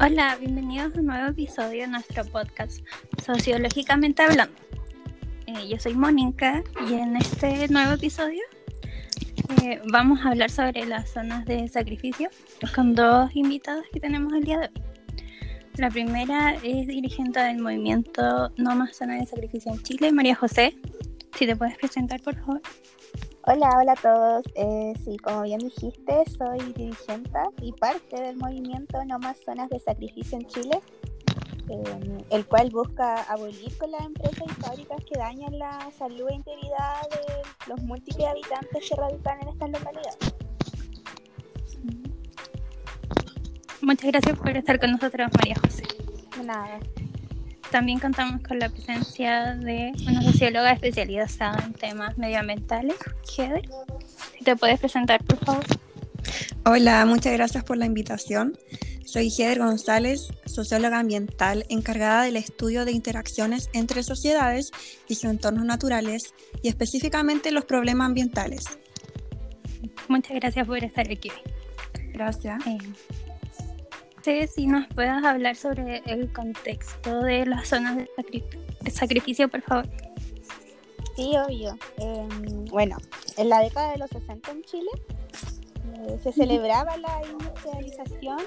Hola, bienvenidos a un nuevo episodio de nuestro podcast Sociológicamente Hablando. Eh, yo soy Mónica y en este nuevo episodio eh, vamos a hablar sobre las zonas de sacrificio con dos invitados que tenemos el día de hoy. La primera es dirigente del movimiento No Más Zona de Sacrificio en Chile, María José. Si te puedes presentar, por favor. Hola, hola a todos. Eh, sí, como bien dijiste, soy dirigente y parte del movimiento No Más Zonas de Sacrificio en Chile, em, el cual busca abolir con las empresas y fábricas que dañan la salud e integridad de los múltiples habitantes que radican en estas localidades. Muchas gracias por estar con nosotros, María José. Nada. También contamos con la presencia de una socióloga especializada en temas medioambientales, Heather. Si te puedes presentar, por favor. Hola, muchas gracias por la invitación. Soy Heather González, socióloga ambiental encargada del estudio de interacciones entre sociedades y sus entornos naturales y específicamente los problemas ambientales. Muchas gracias por estar aquí. Gracias. Eh, si nos puedas hablar sobre el contexto de las zonas de, sacrificio, por favor. Sí, obvio. Em, bueno, en la década de los 60 en Chile eh, se celebraba la industrialización,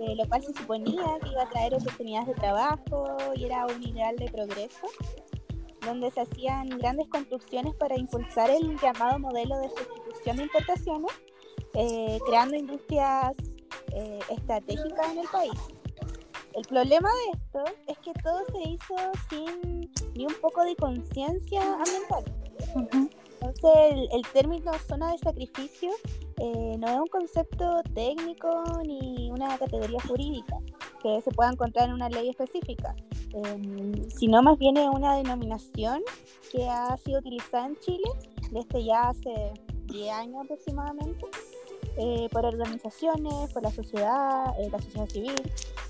eh, lo cual se suponía que iba a traer oportunidades de trabajo y era un ideal de progreso, donde se hacían grandes construcciones para impulsar el llamado modelo de sustitución de importaciones, eh, creando industrias eh, en el país. El problema de esto es que todo se hizo sin ni un poco de conciencia ambiental. Entonces, el, término zona de sacrificio eh, no es un concepto técnico ni una categoría jurídica que se pueda encontrar en una ley específica, em, sino más bien es una denominación que ha sido utilizada en Chile desde ya hace 10 años aproximadamente eh, por organizaciones, por la sociedad, eh, la sociedad civil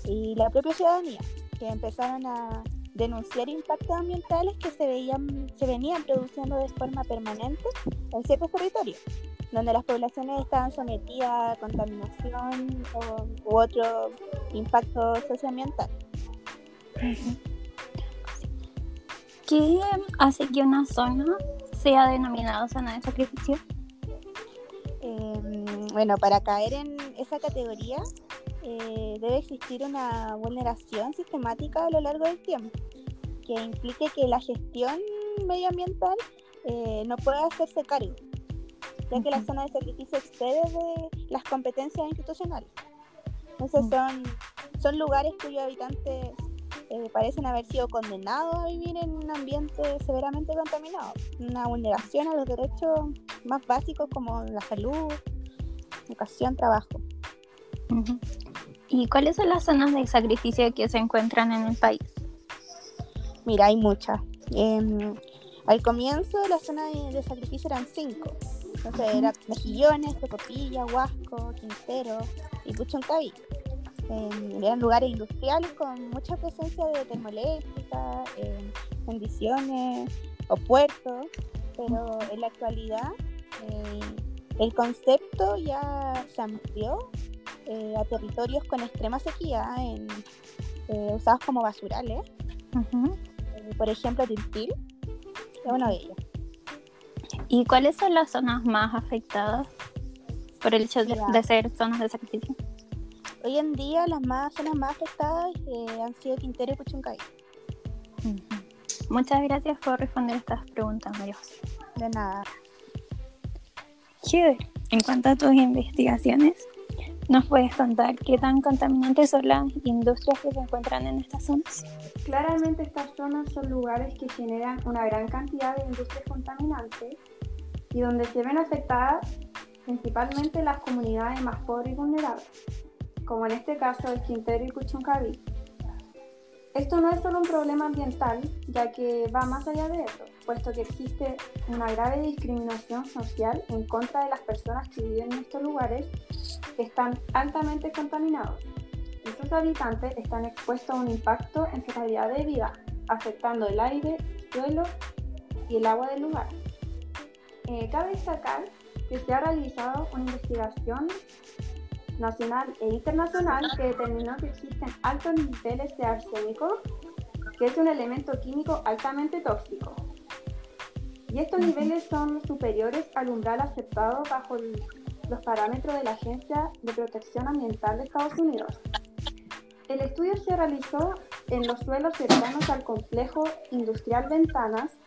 y la propia ciudadanía, que empezaron a denunciar impactos ambientales que se, veían, se venían produciendo de forma permanente en ciertos territorios, donde las poblaciones estaban sometidas a contaminación u otro impacto socioambiental. ¿Qué hace que una zona sea denominada zona de sacrificio? Em, bueno, para caer en esa categoría eh, debe existir una vulneración sistemática a lo largo del tiempo, que implique que la gestión medioambiental eh, no pueda hacerse cargo, ya que la zona de sacrificio excede de las competencias institucionales. Entonces son, son lugares cuyos habitantes eh, parecen haber sido condenados a vivir en un ambiente severamente contaminado, una vulneración a los derechos más básicos como la salud, educación, trabajo. ¿Y cuáles son las zonas de sacrificio que se encuentran en el país? Mira, hay muchas. Em, al comienzo las zonas de, sacrificio eran cinco. Entonces eran Mejillones, Tocopilla, Huasco, Quintero y Puchoncaví. Eh, eran lugares industriales con mucha presencia de termoeléctricas, eh, condiciones o puertos, pero en la actualidad eh, el concepto ya se amplió a territorios con extrema sequía, en, usados como basurales. por ejemplo, Tiltil es uno de ellos. ¿Y cuáles son las zonas más afectadas por el hecho de ser zonas de sacrificio? Hoy en día las más zonas más afectadas eh, han sido Quintero y Puchuncaví. Muchas gracias por responder estas preguntas, María José. De nada. Chévere. En cuanto a tus investigaciones, ¿nos puedes contar qué tan contaminantes son las industrias que se encuentran en estas zonas? Claramente estas zonas son lugares que generan una gran cantidad de industrias contaminantes y donde se ven afectadas principalmente las comunidades más pobres y vulnerables como en este caso el Quintero y Puchuncaví. Esto no es solo un problema ambiental, ya que va más allá de eso, puesto que existe una grave discriminación social en contra de las personas que viven en estos lugares que están altamente contaminados. Y sus habitantes están expuestos a un impacto en su calidad de vida, afectando el aire, el suelo y el agua del lugar. Eh, cabe destacar que se ha realizado una investigación nacional e internacional que determinó que existen altos niveles de arsénico, que es un elemento químico altamente tóxico. Y estos niveles son superiores al umbral aceptado bajo los parámetros de la Agencia de Protección Ambiental de Estados Unidos. El estudio se realizó en los suelos cercanos al complejo industrial Ventanas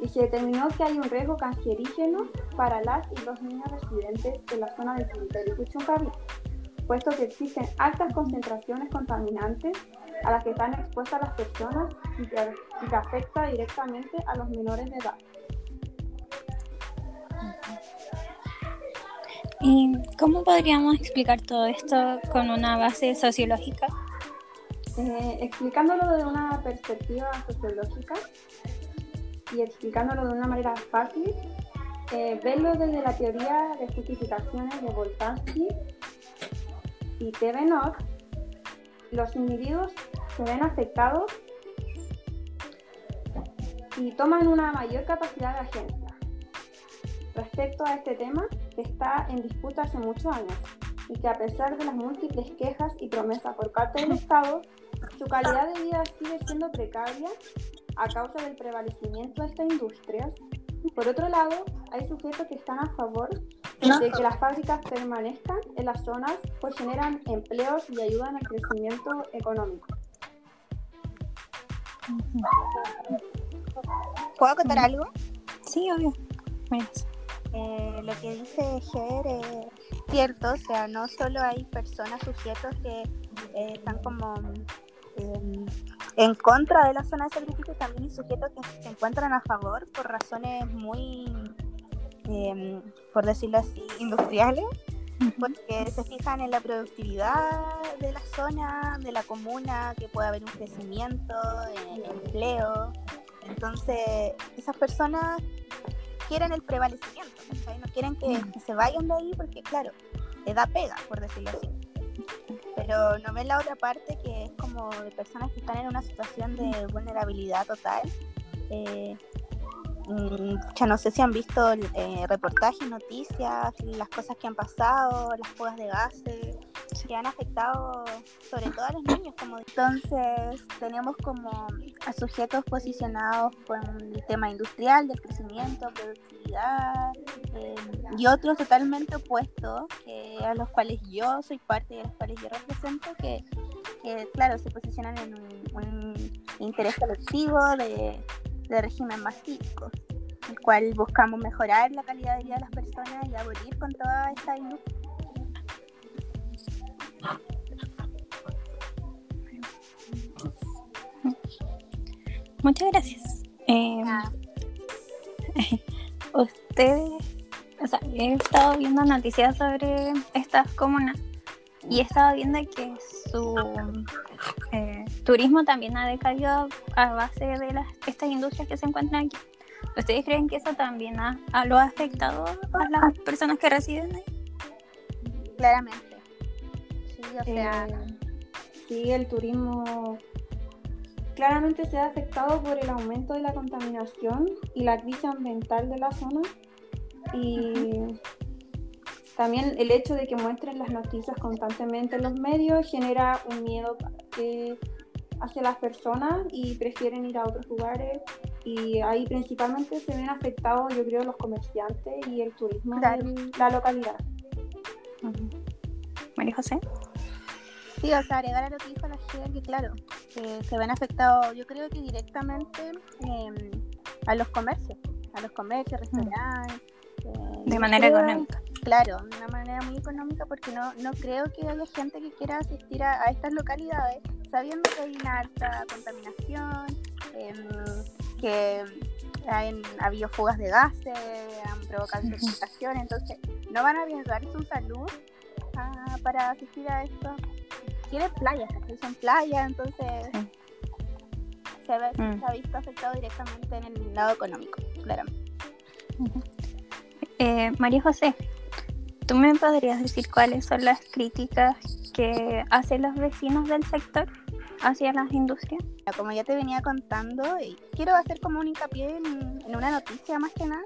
y se determinó que hay un riesgo cancerígeno para las y los niños residentes de la zona del territorio Puchuncaví, puesto que existen altas concentraciones contaminantes a las que están expuestas las personas y que, y que afecta directamente a los menores de edad. ¿Y cómo podríamos explicar todo esto con una base sociológica? Eh, explicándolo de una perspectiva sociológica y explicándolo de una manera fácil, eh, verlo desde la teoría de justificaciones de Voltansky y Tevenot, los individuos se ven afectados y toman una mayor capacidad de agencia. Respecto a este tema, que está en disputa hace muchos años y que a pesar de las múltiples quejas y promesas por parte del Estado, su calidad de vida sigue siendo precaria a causa del prevalecimiento de esta industria. Por otro lado, hay sujetos que están a favor de que las fábricas permanezcan en las zonas, pues generan empleos y ayudan al crecimiento económico. ¿Puedo contar algo? Sí, obvio. Eh, lo que dice Ger es cierto, o sea, no solo hay personas, sujetos que eh, están como en contra de la zona de sacrificio, también hay sujetos que se encuentran a favor por razones muy, em, por decirlo así, industriales, porque se fijan en la productividad de la zona, de la comuna, que puede haber un crecimiento, en empleo. Entonces, esas personas quieren el prevalecimiento, no quieren que, se vayan de ahí porque, claro, le da pega, por decirlo así. Pero no ven la otra parte que es como de personas que están en una situación de vulnerabilidad total. Eh, mm, ya no sé si han visto eh, reportajes, noticias, las cosas que han pasado, las fugas de gases, que han afectado sobre todo a los niños. Como... Entonces tenemos como a sujetos posicionados con el tema industrial, del crecimiento, productividad, eh, y otros totalmente opuestos, que, a los cuales yo soy parte y a los cuales yo represento, que, que claro, se posicionan en un, interés colectivo de, de régimen más el cual buscamos mejorar la calidad de vida de las personas y abolir con toda esta industria Muchas gracias. Eh, ustedes, o sea, he estado viendo noticias sobre estas comunas y he estado viendo que su eh, turismo también ha decaído a base de las, estas industrias que se encuentran aquí. ¿Ustedes creen que eso también ha, lo ha afectado a las personas que residen ahí? Claramente. Sí, o sea, eh, sí, el turismo claramente se ha afectado por el aumento de la contaminación y la crisis ambiental de la zona. Y también el hecho de que muestren las noticias constantemente en los medios genera un miedo hacia las personas y prefieren ir a otros lugares. Y ahí principalmente se ven afectados yo creo los comerciantes y el turismo de la localidad. María José. Sí, o sea, agregar a lo que dijo la gente, que claro, que se ven afectados, yo creo que directamente em, a los comercios, a los comercios, mm. restaurantes. Eh, de manera económica. Claro, de una manera muy económica porque no, no creo que haya gente que quiera asistir a, estas localidades sabiendo que hay una alta contaminación, em, que han habido fugas de gases, han provocado intoxicaciones, entonces no van a arriesgar su salud ah, para asistir a esto tiene playas, son playas, entonces se, ve, se, mm. ha visto afectado directamente en el lado económico, claramente. Eh, María José, ¿tú me podrías decir cuáles son las críticas que hacen los vecinos del sector hacia las industrias? Como ya te venía contando, quiero hacer como un hincapié en, una noticia más que nada,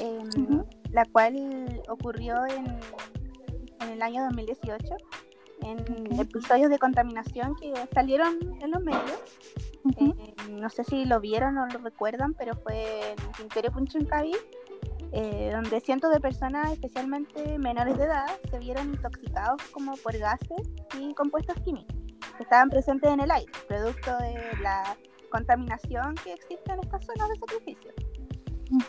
em, la cual ocurrió en, en el año 2018 en episodios de contaminación que salieron en los medios. Eh, no sé si lo vieron o lo recuerdan, pero fue en Quintero Punchuncaví, eh, donde cientos de personas, especialmente menores de edad, se vieron intoxicados como por gases y compuestos químicos que estaban presentes en el aire, producto de la contaminación que existe en estas zonas de sacrificio.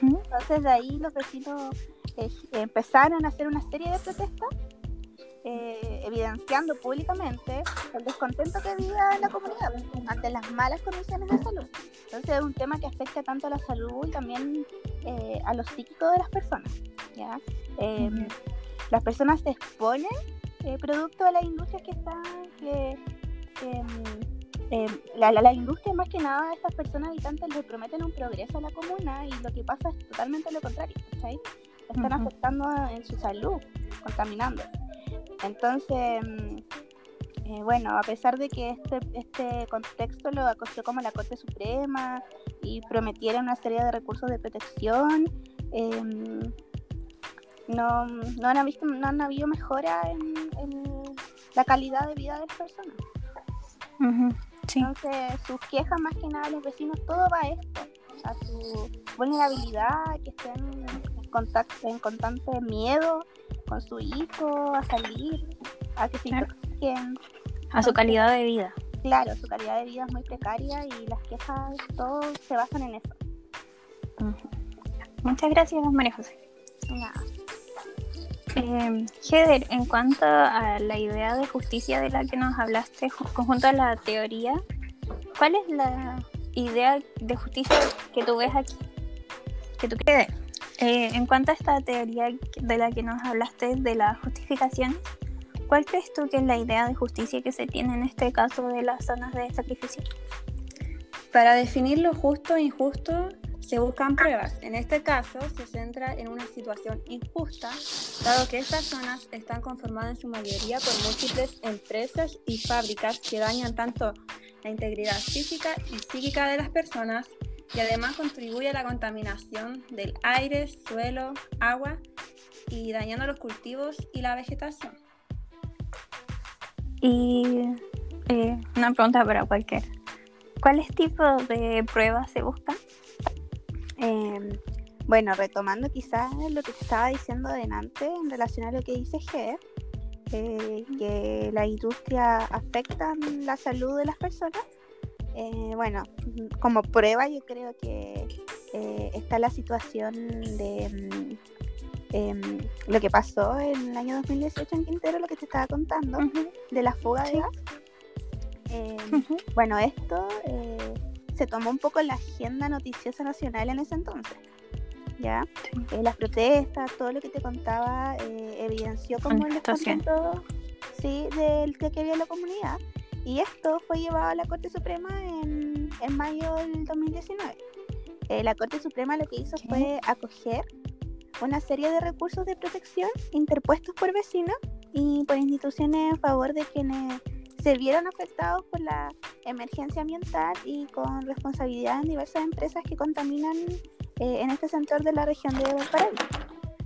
Entonces de ahí los vecinos eh, empezaron a hacer una serie de protestas eh, evidenciando públicamente el descontento que había en la comunidad ante las malas condiciones de salud. Entonces es un tema que afecta tanto a la salud y también eh, a lo psíquico de las personas. ¿ya? Em, las personas se exponen producto de las industrias que están... Que, em, em, la, la, industria más que nada estas personas habitantes le prometen un progreso a la comuna y lo que pasa es totalmente lo contrario, Están afectando en su salud, contaminando. Entonces, mm, eh, bueno, a pesar de que este, este contexto lo acogió como la Corte Suprema y prometiera una serie de recursos de protección, em, no, no, han visto, no han habido mejora en, la calidad de vida de las personas. Entonces, sus quejas más que nada a los vecinos, todo va a esto, a su vulnerabilidad, que estén en, contacto, en constante miedo con su hijo, a salir, a que se A su calidad de vida. Claro, su calidad de vida es muy precaria y las quejas, todo se basan en eso. Muchas gracias, María José. Eh, Heather, en cuanto a la idea de justicia de la que nos hablaste, conjunto a la teoría, ¿cuál es la idea de justicia que tú ves aquí? Que tú crees. Eh, en cuanto a esta teoría de la que nos hablaste de la justificación, ¿cuál crees tú que es la idea de justicia que se tiene en este caso de las zonas de sacrificio? Para definir lo justo e injusto se buscan pruebas. En este caso se centra en una situación injusta, dado que estas zonas están conformadas en su mayoría por múltiples empresas y fábricas que dañan tanto la integridad física y psíquica de las personas y además contribuye a la contaminación del aire, suelo, agua y dañando los cultivos y la vegetación. Y eh, una pregunta para cualquiera. ¿Cuáles tipos de pruebas se buscan? Em, bueno, retomando quizás lo que te estaba diciendo adelante en relación a lo que dice G, eh, que la industria afecta la salud de las personas, eh, bueno, como prueba yo creo que eh, está la situación de mm, em, lo que pasó en el año 2018 en Quintero, lo que te estaba contando, de la fuga de gas. Em, bueno, esto eh, se tomó un poco la agenda noticiosa nacional en ese entonces. ¿Ya? las protestas, todo lo que te contaba, evidenció como el descontento sí, del que había en la comunidad. Y esto fue llevado a la Corte Suprema en, en mayo del 2019. Eh, la Corte Suprema lo que hizo fue acoger una serie de recursos de protección interpuestos por vecinos y por instituciones en favor de quienes se vieron afectados por la emergencia ambiental y con responsabilidad en diversas empresas que contaminan eh, en este sector de la región de Valparaíso.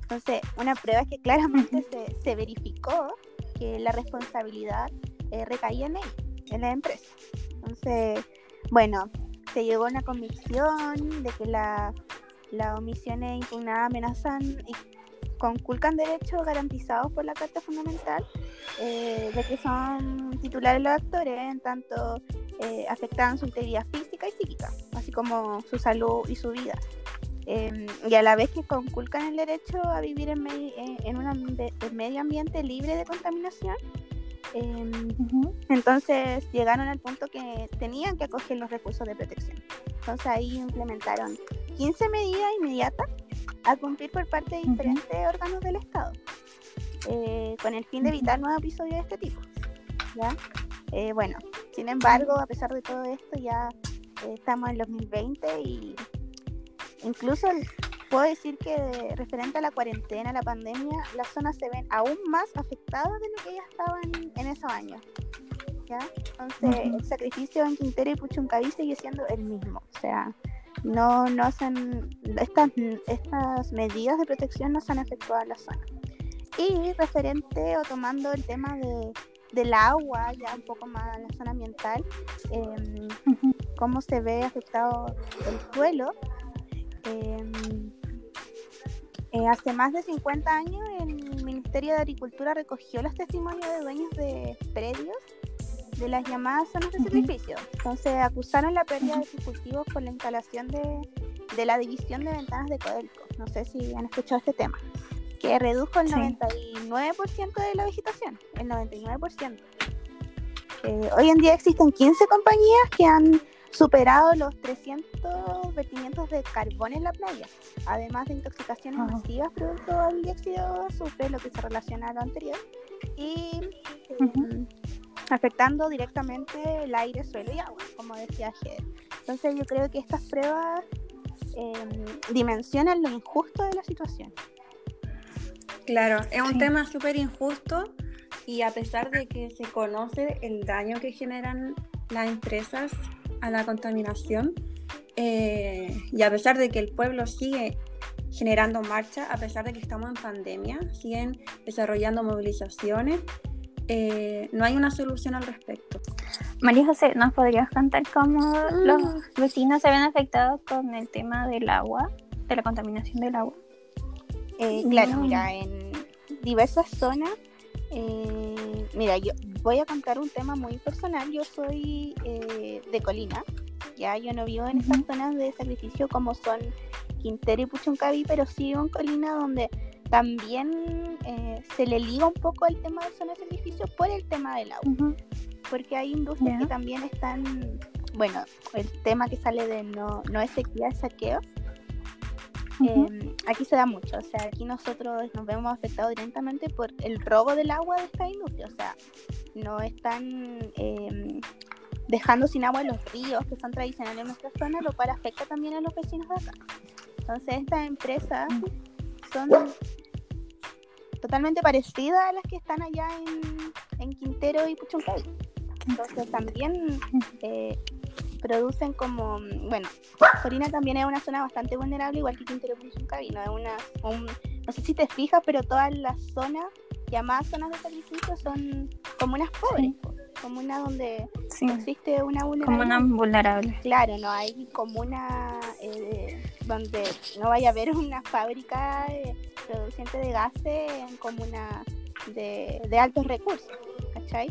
Entonces, una prueba que claramente se, se verificó que la responsabilidad eh, recaía en él, en la empresa. Entonces, bueno, se llegó a una convicción de que la, las omisiones impugnadas amenazan y conculcan derechos garantizados por la Carta Fundamental, eh, de que son titulares los actores, en tanto eh, afectan su integridad física y psíquica, así como su salud y su vida. Em, y a la vez que conculcan el derecho a vivir en, en un medio ambiente libre de contaminación, Em, entonces llegaron al punto que tenían que acoger los recursos de protección. Entonces ahí implementaron 15 medidas inmediatas a cumplir por parte de diferentes órganos del Estado, eh, con el fin de evitar nuevos episodios de este tipo. ¿ya? Eh, bueno, sin embargo, a pesar de todo esto, ya eh, estamos en 2020 y incluso el, puedo decir que referente a la cuarentena, la pandemia, las zonas se ven aún más afectadas de lo que ellas estaban en esos años. ¿ya? Entonces, el sacrificio en Quintero y Puchuncaví sigue siendo el mismo. O sea, no, no hacen, estas, estas medidas de protección no se han efectuado en la zona. Y referente o tomando el tema de, del agua, ya un poco más en la zona ambiental, em, cómo se ve afectado el suelo. Em, eh, hace más de 50 años el Ministerio de Agricultura recogió los testimonios de dueños de predios de las llamadas zonas de sacrificio. Entonces acusaron la pérdida de sus cultivos por la instalación de, de la división de ventanas de Codelco. No sé si han escuchado este tema. Que redujo el 99% de la vegetación. El 99%. Eh, hoy en día existen 15 compañías que han superado los 300 vertimientos de carbón en la playa, además de intoxicaciones masivas producto del dióxido de azufre, lo que se relaciona a lo anterior, y em, afectando directamente el aire, suelo y agua, como decía Ger. Entonces yo creo que estas pruebas em, dimensionan lo injusto de la situación. Claro, es un tema súper injusto y a pesar de que se conoce el daño que generan las empresas a la contaminación eh, y a pesar de que el pueblo sigue generando marcha, a pesar de que estamos en pandemia, siguen desarrollando movilizaciones, eh, no hay una solución al respecto. María José, ¿nos podrías contar cómo los mm. vecinos se ven afectados con el tema del agua, de la contaminación del agua? Eh, claro, mira, en diversas zonas, mira, yo voy a contar un tema muy personal. Yo soy eh, de Colina, ya yo no vivo en estas zonas de sacrificio como son Quintero y Puchuncaví, pero sí vivo en Colina donde también eh, se le liga un poco el tema de zonas de sacrificio por el tema del agua. Porque hay industrias que también están, bueno, el tema que sale de no, no es sequía, es saqueo. Em, aquí se da mucho, o sea, aquí nosotros nos vemos afectados directamente por el robo del agua de esta industria, o sea, no están em, dejando sin agua los ríos que son tradicionales en nuestra zona, lo cual afecta también a los vecinos de acá. Entonces estas empresas son totalmente parecidas a las que están allá en, Quintero y Puchuncaví. Entonces también eh, producen como, bueno, Corina también es una zona bastante vulnerable, igual que Quintero Puchuncaví, ¿no? Es una, no sé si te fijas, pero todas las zonas llamadas zonas de sacrificio son comunas pobres, comunas donde existe una vulnerabilidad. Comunas vulnerables. Claro, no hay comuna eh, donde no vaya a haber una fábrica eh, produciente de gases en comuna de, de altos recursos, ¿cachai?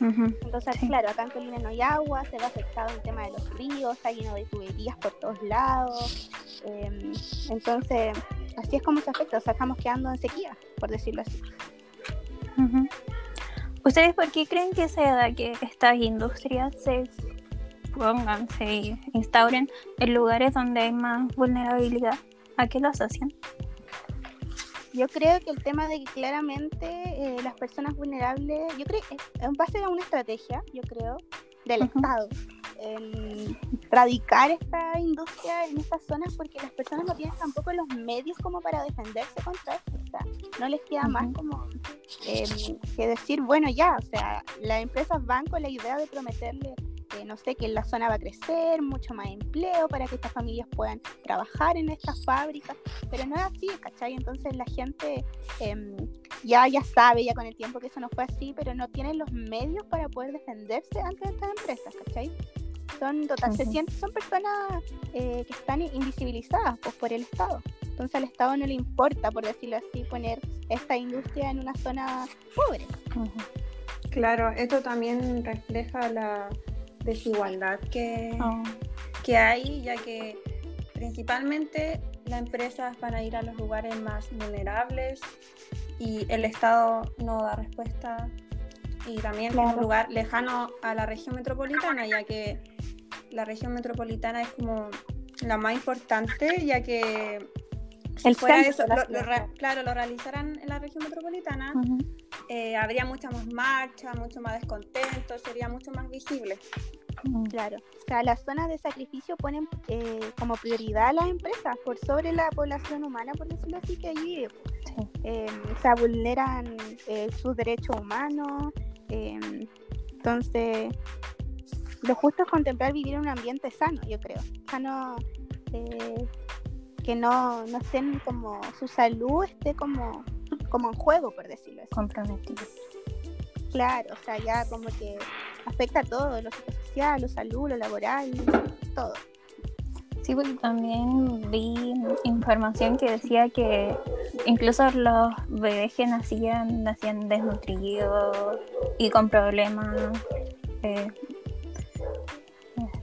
Entonces, claro, acá en Colina no hay agua, se ve afectado el tema de los ríos, está lleno de tuberías por todos lados. Em, entonces, así es como se afecta, o sea, estamos quedando en sequía, por decirlo así. ¿Ustedes por qué creen que se da que estas industrias se pongan, se instauren en lugares donde hay más vulnerabilidad? ¿A qué lo asocian? Yo creo que el tema de que claramente eh, las personas vulnerables, yo creo en base a una estrategia, yo creo, del Estado, en radicar esta industria en estas zonas porque las personas no tienen tampoco los medios como para defenderse contra esto. O sea, no les queda más como em, que decir, bueno, ya, o sea, las empresas van con la idea de prometerle no sé, que la zona va a crecer, mucho más empleo para que estas familias puedan trabajar en estas fábricas, pero no es así, ¿cachai? Entonces la gente em, ya, ya sabe ya con el tiempo que eso no fue así, pero no tiene los medios para poder defenderse ante estas empresas, ¿cachai? Son, total, se sienten, son personas eh, que están invisibilizadas pues, por el Estado. Entonces al Estado no le importa, por decirlo así, poner esta industria en una zona pobre. Claro, esto también refleja la, desigualdad que, oh. que hay, ya que principalmente las empresas van a ir a los lugares más vulnerables y el Estado no da respuesta y también es un lugar lejano a la región metropolitana, ya que la región metropolitana es como la más importante, ya que si fuera eso, claro, lo realizaran en la región metropolitana, eh, habría mucha más marcha, mucho más descontento, sería mucho más visible. Claro, o sea, las zonas de sacrificio ponen eh, como prioridad a las empresas por sobre la población humana, por decirlo así, que allí em, se vulneran eh, sus derechos humanos. Em, entonces, lo justo es contemplar vivir en un ambiente sano, yo creo. Sano, eh, que no, no estén como, su salud esté como como en juego, por decirlo así. Comprometido. Claro, o sea, ya como que afecta a todo, lo lo salud, lo laboral, todo. Sí, porque también vi información que decía que incluso los bebés que nacían, nacían desnutridos y con problemas eh,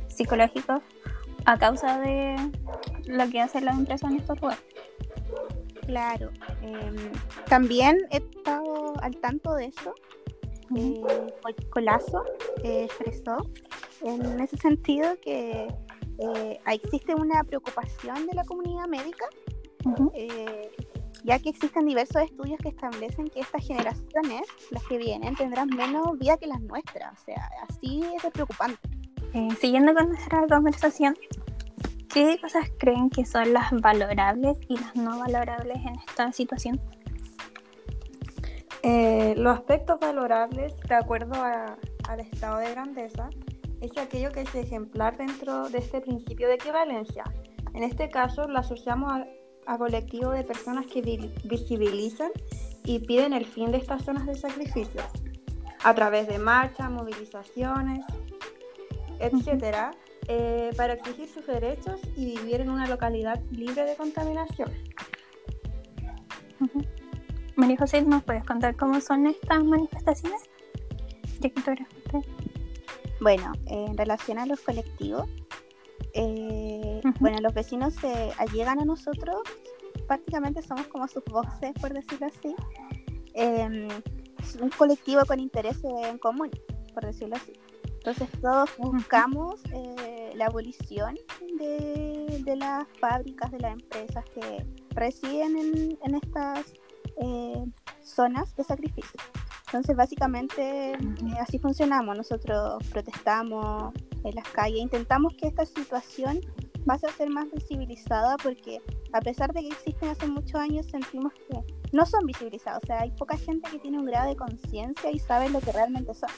psicológicos a causa de lo que hace la empresa en estos lugares. Claro. Em, también he estado al tanto de eso. Eh, Colazo eh, expresó en ese sentido que eh, existe una preocupación de la comunidad médica, eh, ya que existen diversos estudios que establecen que estas generaciones, las que vienen, tendrán menos vida que las nuestras. O sea, así es preocupante. siguiendo con nuestra conversación, ¿Qué cosas creen que son las valorables y las no valorables en esta situación? Eh, los aspectos valorables, de acuerdo al estado de grandeza, es aquello que es ejemplar dentro de este principio de equivalencia. En este caso, lo asociamos a, a colectivo de personas que visibilizan y piden el fin de estas zonas de sacrificios a través de marchas, movilizaciones, etcétera, eh, para exigir sus derechos y vivir en una localidad libre de contaminación. María José, ¿nos puedes contar cómo son estas manifestaciones? Bueno, en relación a los colectivos, eh, bueno, los vecinos se allegan a nosotros, prácticamente somos como sus voces, por decirlo así. Em, un colectivo con intereses en común, por decirlo así. Entonces todos buscamos eh, la abolición de, las fábricas, de las empresas que residen en, estas eh, zonas de sacrificio. Entonces básicamente eh, así funcionamos. Nosotros protestamos en las calles, intentamos que esta situación pase a ser más visibilizada porque a pesar de que existen hace muchos años, sentimos que no son visibilizados. O sea, hay poca gente que tiene un grado de conciencia y sabe lo que realmente son.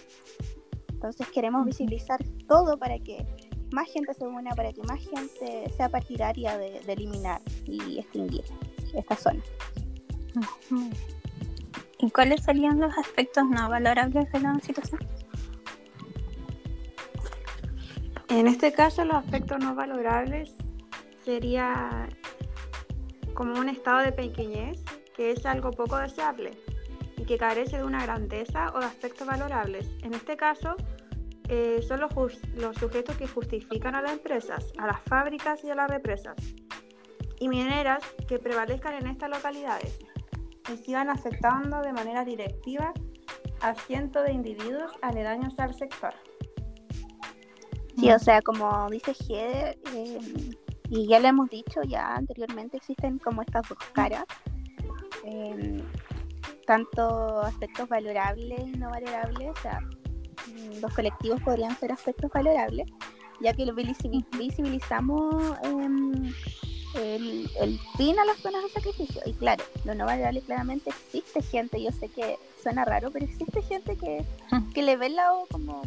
Entonces queremos visibilizar todo para que más gente se una, para que más gente sea partidaria de, eliminar y extinguir esta zona. ¿Y cuáles serían los aspectos no valorables de la situación? En este caso, los aspectos no valorables sería como un estado de pequeñez, que es algo poco deseable que carece de una grandeza o de aspectos valorables. En este caso, eh, son los, sujetos que justifican a las empresas, a las fábricas y a las represas, y mineras que prevalezcan en estas localidades y sigan afectando de manera directiva a cientos de individuos aledaños al sector. Sí, o sea, como dice Heder, eh, y ya lo hemos dicho ya anteriormente, existen como estas dos caras. Eh, tanto aspectos valorables y no valorables, o sea, mm, los colectivos podrían ser aspectos valorables, ya que lo visibilizamos em, el, fin a las zonas de sacrificio. Y claro, lo no valorable claramente existe gente, yo sé que suena raro, pero existe gente que, que le ve el lado como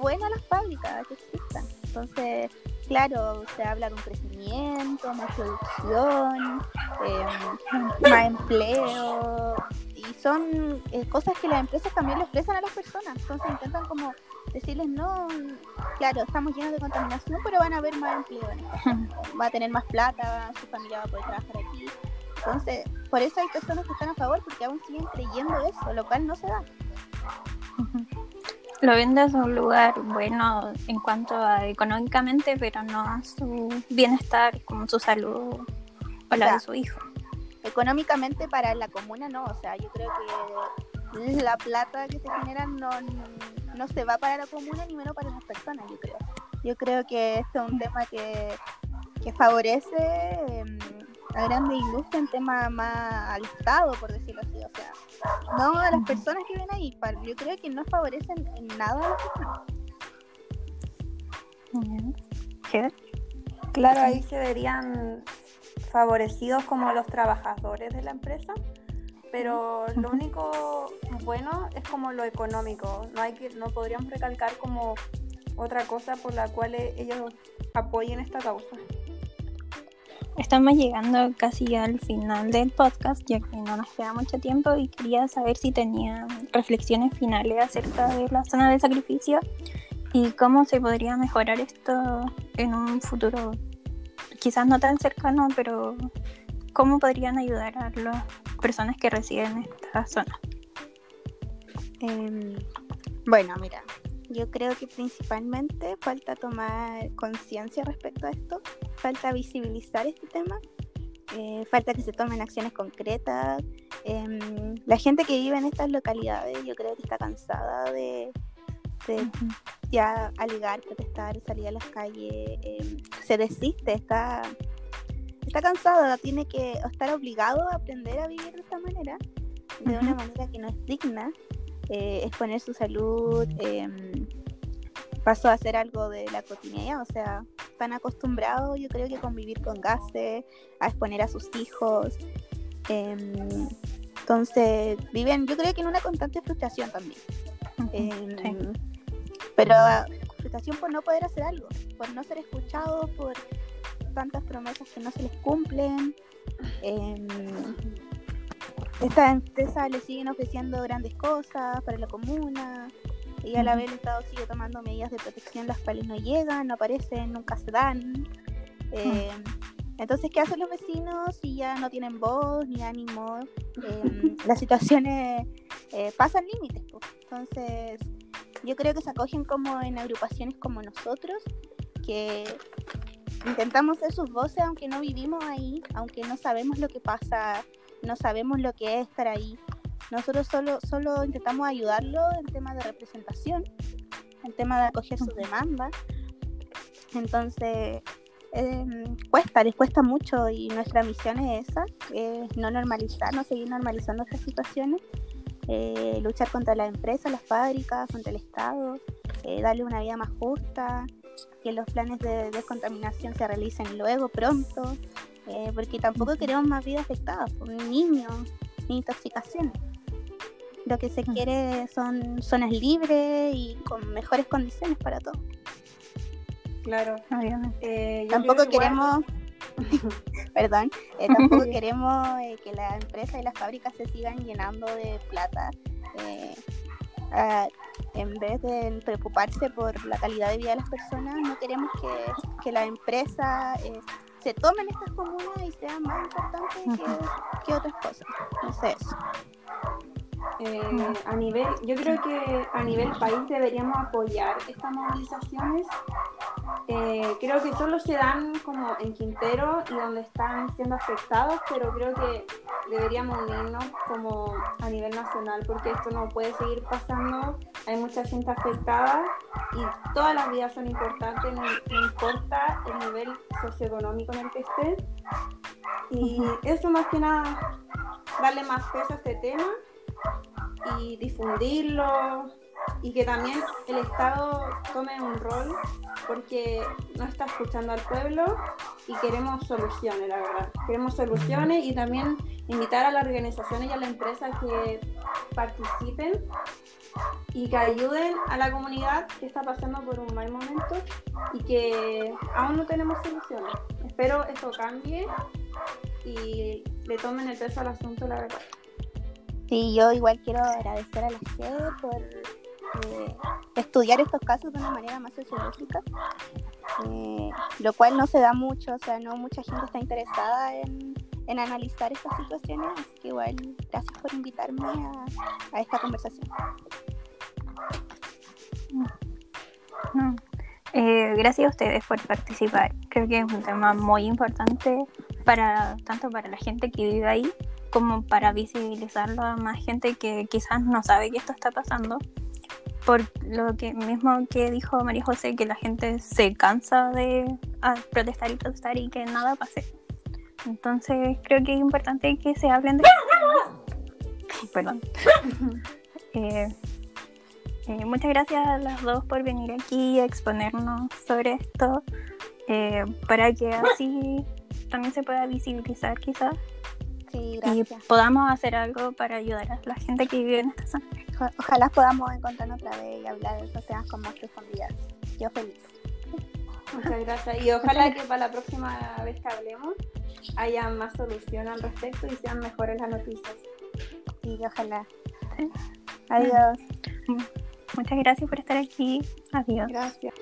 bueno a las fábricas que existan. Entonces, claro, se habla de un crecimiento, más producción, em, más empleo, y son eh, cosas que las empresas también le ofrecen a las personas. Entonces intentan como decirles, no, claro, estamos llenos de contaminación, pero van a haber más empleo. va a tener más plata, su familia va a poder trabajar aquí. Entonces, por eso hay personas que están a favor, porque aún siguen creyendo eso, lo cual no se da. Lo ven desde un lugar bueno en cuanto a económicamente, pero no a su bienestar, como su salud o la de su hijo económicamente para la comuna no, o sea, yo creo que la plata que se genera no, no se va para la comuna ni menos para las personas, yo creo. Yo creo que esto es un tema que, que favorece em, a grandes industrias en tema más al por decirlo así, o sea, no a las personas que ven ahí, yo creo que no favorecen en nada a ¿Qué? Claro, ahí se verían favorecidos como los trabajadores de la empresa, pero lo único bueno es como lo económico. No hay que, no podríamos recalcar como otra cosa por la cual ellos apoyen esta causa. estamos llegando casi al final del podcast, ya que no nos queda mucho tiempo y quería saber si tenían reflexiones finales acerca de la zona de sacrificio y cómo se podría mejorar esto en un futuro quizás no tan cercano, pero cómo podrían ayudar a las personas que residen en esta zona. Em, bueno, mira, yo creo que principalmente falta tomar conciencia respecto a esto, falta visibilizar este tema, eh, falta que se tomen acciones concretas. Em, la gente que vive en estas localidades yo creo que está cansada de, ya alegar, protestar, salir a las calles, em, se desiste, está, está cansada, tiene que estar obligado a aprender a vivir de esta manera, de una manera que no es digna eh, exponer su salud, em, pasó a ser algo de la cotidianidad, o sea, están acostumbrados yo creo que convivir con gases, a exponer a sus hijos. Em, entonces, viven, yo creo que en una constante frustración también. Em, pero frustración por no poder hacer algo, por no ser escuchados, por tantas promesas que no se les cumplen. Estas empresas le siguen ofreciendo grandes cosas para la comuna y a la vez el Estado sigue tomando medidas de protección las cuales no llegan, no aparecen, nunca se dan. Eh, entonces, ¿qué hacen los vecinos si ya no tienen voz ni ánimo? Eh, las situaciones eh, pasan límites. Entonces, yo creo que se acogen como en agrupaciones como nosotros, que intentamos ser sus voces aunque no vivimos ahí, aunque no sabemos lo que pasa no sabemos lo que es estar ahí. Nosotros solo, solo intentamos ayudarlo en tema de representación, en tema de acoger sus demandas. Entonces, em, cuesta, les cuesta mucho y nuestra misión es esa, es no normalizar, no seguir normalizando estas situaciones, eh, luchar contra las empresas, las fábricas, contra el Estado, eh, darle una vida más justa, que los planes de descontaminación se realicen luego, pronto, eh, porque tampoco queremos más vidas afectadas por niños ni intoxicación. Lo que se quiere son zonas libres y con mejores condiciones para todos. Claro, eh, tampoco queremos, perdón, eh, tampoco queremos que las empresas y las fábricas se sigan llenando de plata. En vez de preocuparse por la calidad de vida de las personas, no queremos que, que la empresa se tomen estas comunas y sean más importantes que, otras cosas. No sé eso. Eh, a nivel, yo creo que a nivel país deberíamos apoyar estas movilizaciones. Eh, creo que solo se dan como en Quintero y donde están siendo afectados, pero creo que deberíamos unirnos como a nivel nacional porque esto no puede seguir pasando. Hay mucha gente afectada y todas las vidas son importantes, no, importa el nivel socioeconómico en el que estén. Y eso más que nada, darle más peso a este tema y difundirlo y que también el Estado tome un rol porque no está escuchando al pueblo y queremos soluciones, la verdad. Queremos soluciones y también invitar a las organizaciones y a las empresas que participen y que ayuden a la comunidad que está pasando por un mal momento y que aún no tenemos soluciones. Espero esto cambie y le tomen el peso al asunto, la verdad. Sí, yo igual quiero agradecer a la gente por eh, estudiar estos casos de una manera más sociológica, eh, lo cual no se da mucho, o sea, no mucha gente está interesada en, analizar estas situaciones, así que igual gracias por invitarme a, esta conversación. Eh, gracias a ustedes por participar. Creo que es un tema muy importante para tanto para la gente que vive ahí como para visibilizarlo a más gente que quizás no sabe que esto está pasando. Por lo que mismo que dijo María José, que la gente se cansa de protestar y protestar y que nada pase. Entonces creo que es importante que se hablen de... Perdón. Eh, eh, muchas gracias a las dos por venir aquí a exponernos sobre esto, eh, para que así también se pueda visibilizar quizás y podamos hacer algo para ayudar a la gente que vive en esta zona. Ojalá podamos encontrarnos otra vez y hablar de estos temas con más profundidad. Yo feliz. Muchas gracias. Y ojalá que para la próxima vez que hablemos haya más solución al respecto y sean mejores las noticias. Y ojalá. Adiós. Muchas gracias por estar aquí. Adiós. Gracias.